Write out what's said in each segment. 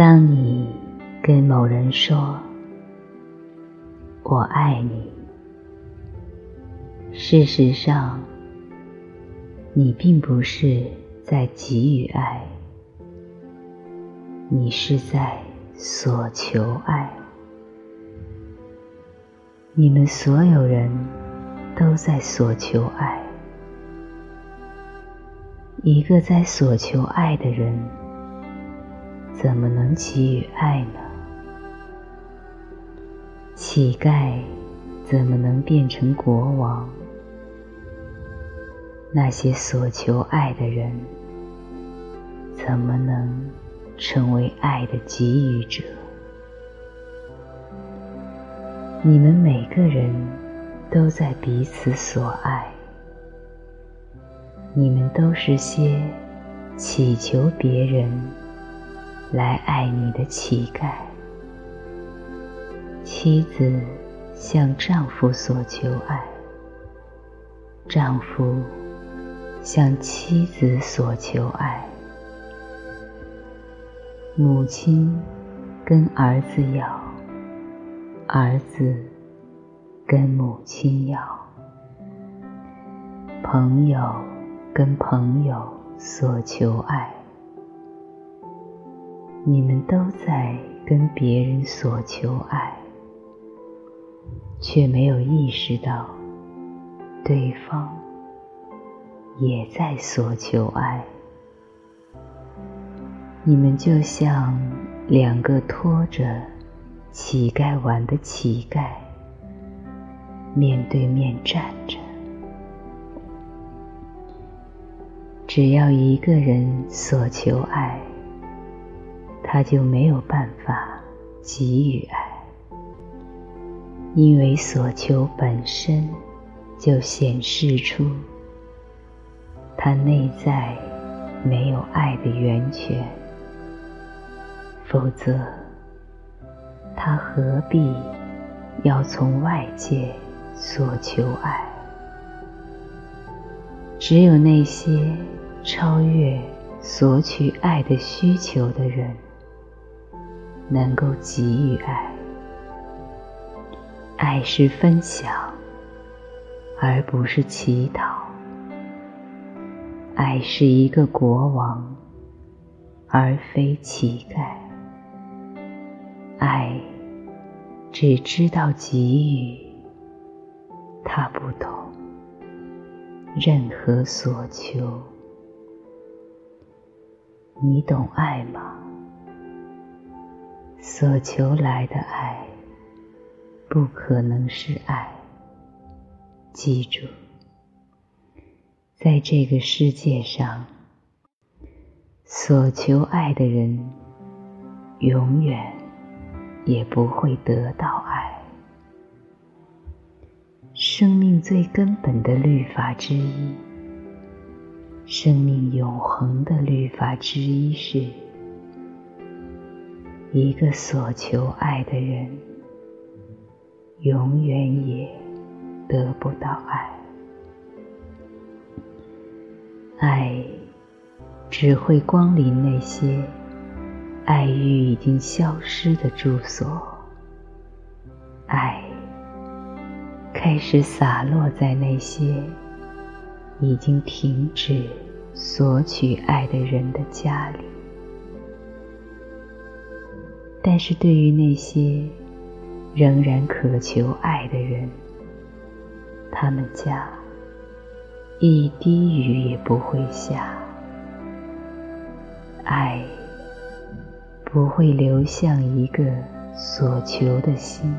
当你跟某人说“我爱你”，事实上，你并不是在给予爱，你是在索求爱。你们所有人都在索求爱。一个在索求爱的人，怎么能给予爱呢？乞丐怎么能变成国王？那些所求爱的人，怎么能成为爱的给予者？你们每个人都在彼此所爱。你们都是些祈求别人来爱你的乞丐。妻子向丈夫所求爱，丈夫向妻子所求爱，母亲跟儿子要，儿子跟母亲要，朋友。跟朋友所求爱，你们都在跟别人索求爱，却没有意识到对方也在索求爱。你们就像两个拖着乞丐碗的乞丐，面对面站着。只要一个人所求爱，他就没有办法给予爱，因为所求本身就显示出他内在没有爱的源泉，否则他何必要从外界所求爱？只有那些。超越索取爱的需求的人，能够给予爱。爱是分享，而不是乞讨。爱是一个国王，而非乞丐。爱只知道给予，他不懂任何所求。你懂爱吗？所求来的爱，不可能是爱。记住，在这个世界上，所求爱的人，永远也不会得到爱。生命最根本的律法之一。生命永恒的律法之一是：一个所求爱的人，永远也得不到爱。爱只会光临那些爱欲已经消失的住所，爱开始洒落在那些。已经停止索取爱的人的家里，但是对于那些仍然渴求爱的人，他们家一滴雨也不会下，爱不会流向一个所求的心，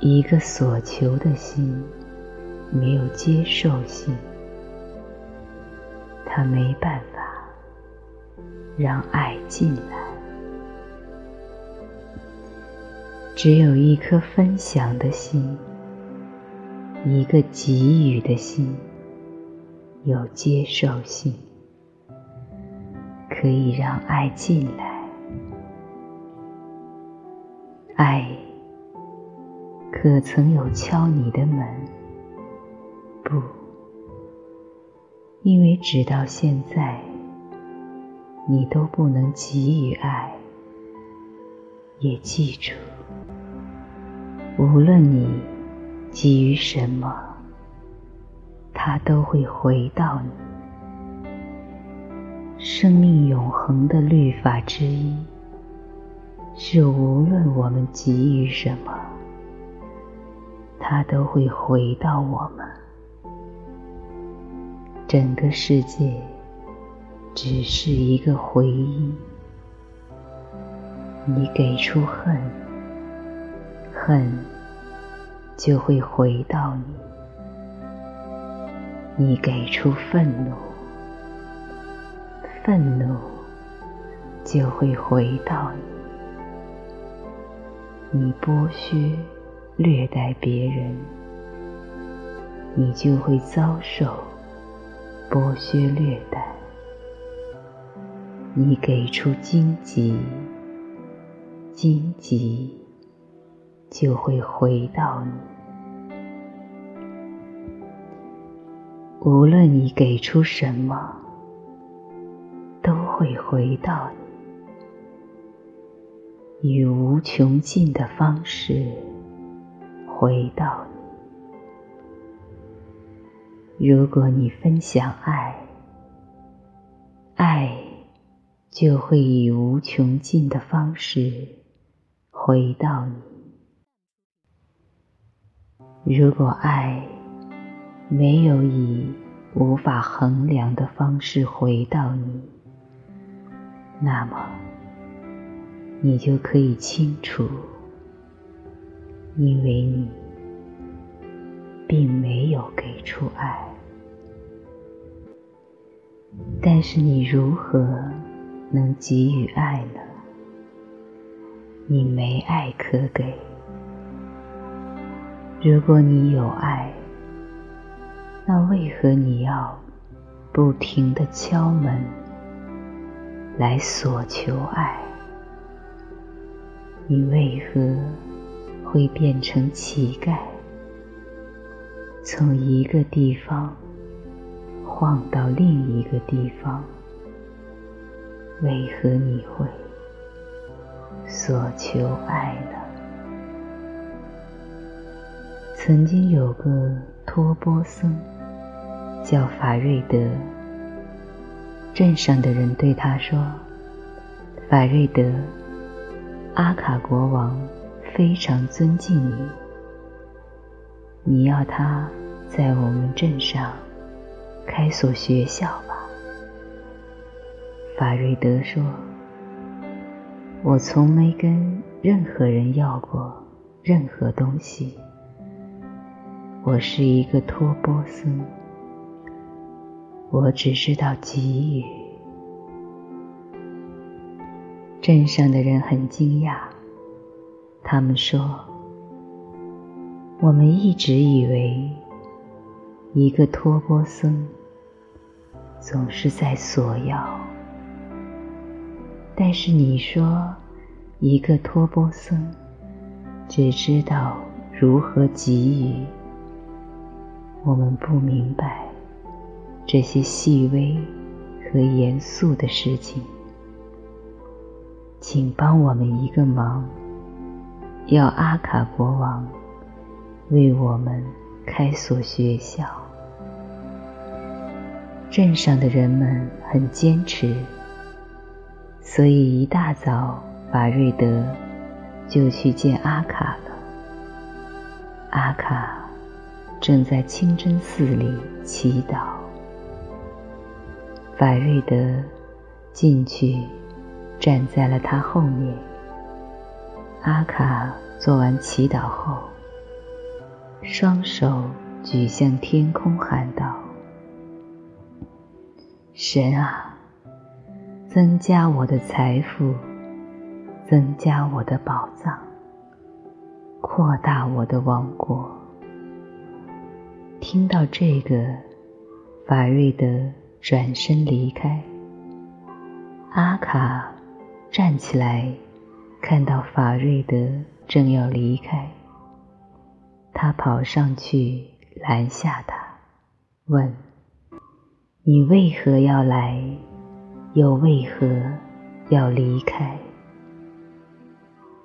一个所求的心。没有接受性，他没办法让爱进来。只有一颗分享的心，一个给予的心，有接受性，可以让爱进来。爱可曾有敲你的门？不，因为直到现在，你都不能给予爱，也记住，无论你给予什么，它都会回到你。生命永恒的律法之一，是无论我们给予什么，它都会回到我们。整个世界只是一个回音。你给出恨，恨就会回到你；你给出愤怒。愤怒就会回到你，你剥削、虐待别人，你就会遭受剥削、虐待。你给出荆棘，荆棘就会回到你。无论你给出什么。都会回到你，以无穷尽的方式回到你。如果你分享爱，爱就会以无穷尽的方式回到你。如果爱没有以无法衡量的方式回到你，那么，你就可以清楚，因为你并没有给出爱。但是你如何能给予爱呢？你没爱可给。如果你有爱，那为何你要不停的敲门？来索求爱，你为何会变成乞丐？从一个地方晃到另一个地方，为何你会索求爱呢？曾经有个托波僧，叫法瑞德。镇上的人对他说：“法瑞德，阿卡国王非常尊敬你，你要他在我们镇上开所学校。”法瑞德说：“我从没跟任何人要过任何东西，我是一个托波僧。”我只知道给予。镇上的人很惊讶，他们说：“我们一直以为一个托波僧总是在索要，但是你说一个托钵僧只知道如何给予，我们不明白。”这些细微和严肃的事情，请帮我们一个忙，要阿卡国王为我们开所学校。镇上的人们很坚持，所以一大早，法瑞德就去见阿卡了。阿卡正在清真寺里祈祷。法瑞德进去，站在了他后面。阿卡做完祈祷后，双手举向天空，喊道：“神啊，增加我的财富，增加我的宝藏，扩大我的王国。”听到这个，法瑞德。转身离开。阿卡站起来，看到法瑞德正要离开，他跑上去拦下他，问：“你为何要来又为何要离开？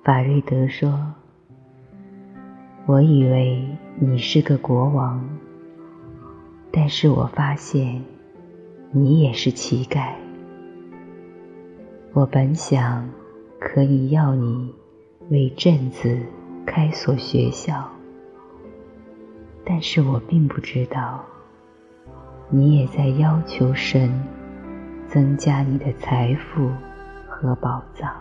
法瑞德说：“我以为你是个国王，但是我发现你也是乞丐。我本想可以要你为镇子开所学校，但是我并不知道你也在要求神增加你的财富和宝藏。”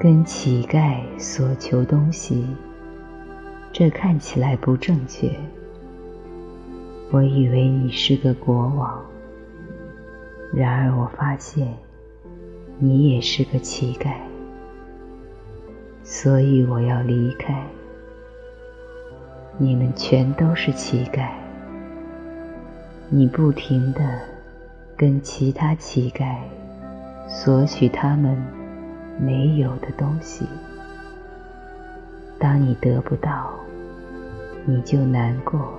跟乞丐所求东西，这看起来不正确。我以为你是个国王，然而我发现你也是个乞丐，所以我要离开。你们全都是乞丐，你不停的跟其他乞丐索取他们。没有的东西，当你得不到，你就难过，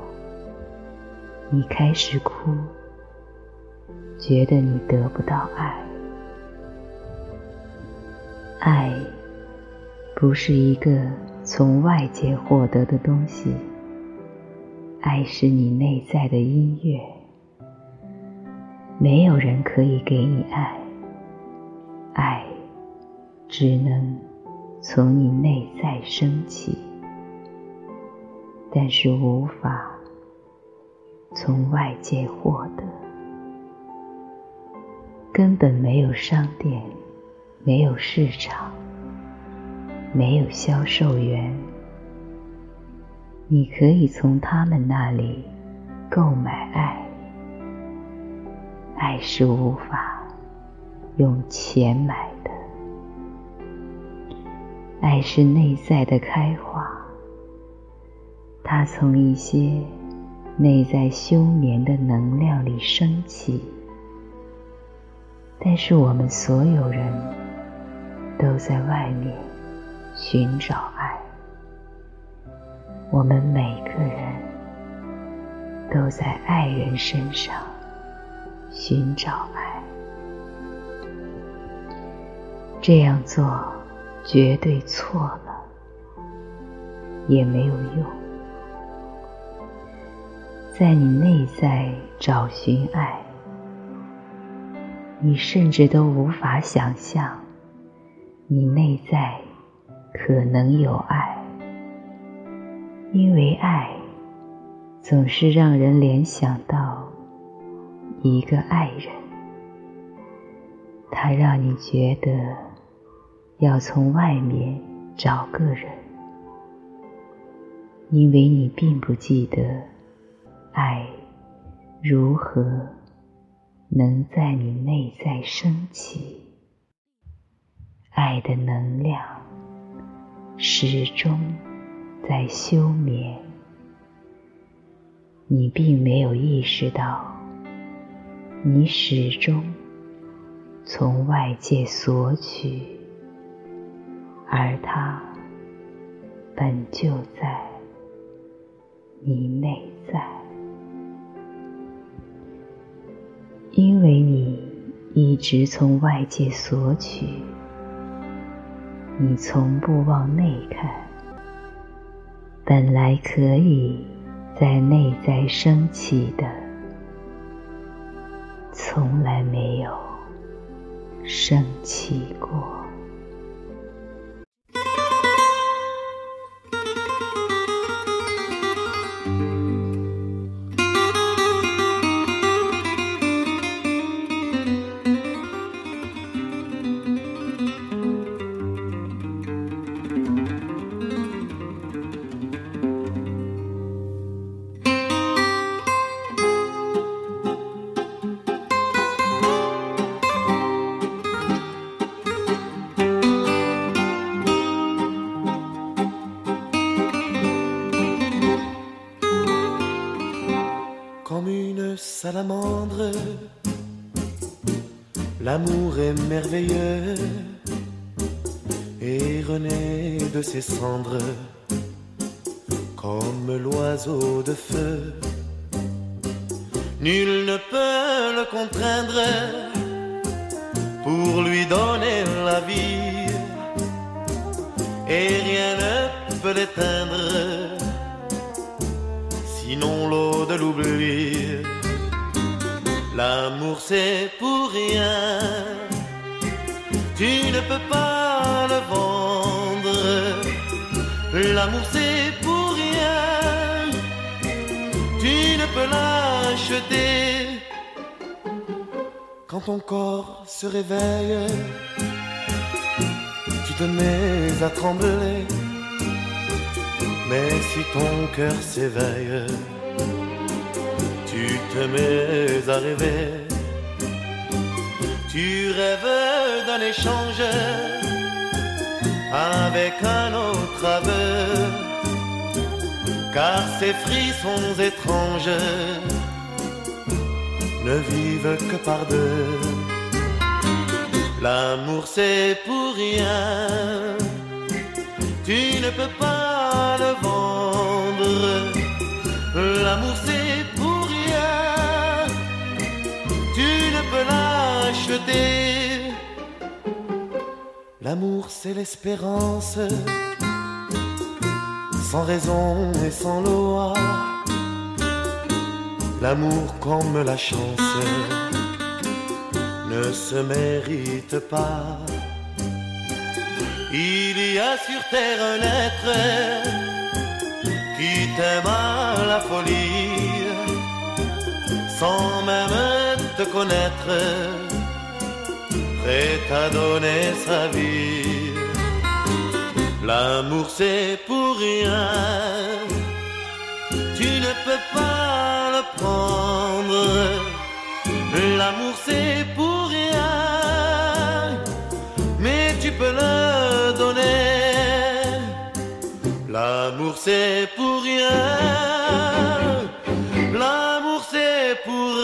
你开始哭，觉得你得不到爱。爱不是一个从外界获得的东西，爱是你内在的音乐。没有人可以给你爱，爱。只能从你内在升起，但是无法从外界获得。根本没有商店，没有市场，没有销售员，你可以从他们那里购买爱。爱是无法用钱买的。爱是内在的开花，它从一些内在休眠的能量里升起。但是我们所有人都在外面寻找爱，我们每个人都在爱人身上寻找爱，这样做。绝对错了，也没有用。在你内在找寻爱，你甚至都无法想象，你内在可能有爱，因为爱总是让人联想到一个爱人，他让你觉得。要从外面找个人，因为你并不记得爱如何能在你内在升起。爱的能量始终在休眠，你并没有意识到，你始终从外界索取。而它本就在你内在，因为你一直从外界索取，你从不往内看。本来可以在内在升起的，从来没有生气过。L'amour est merveilleux et renaît de ses cendres comme l'oiseau de feu. Nul ne peut le contraindre pour lui donner la vie. Et rien ne peut l'éteindre, sinon l'eau de l'oubli. L'amour c'est pour rien, tu ne peux pas le vendre. L'amour c'est pour rien, tu ne peux l'acheter. Quand ton corps se réveille, tu te mets à trembler. Mais si ton cœur s'éveille, te mets à rêver. Tu rêves d'un échange avec un autre aveu, car ces frissons étranges ne vivent que par deux. L'amour c'est pour rien, tu ne peux pas le vendre. L'amour c'est L'amour c'est l'espérance, sans raison et sans loi. L'amour comme la chance ne se mérite pas. Il y a sur terre un être qui t'aime à la folie, sans même te connaître, prêt à donner sa vie. L'amour c'est pour rien, tu ne peux pas le prendre. L'amour c'est pour rien, mais tu peux le donner. L'amour c'est pour rien, l'amour c'est pour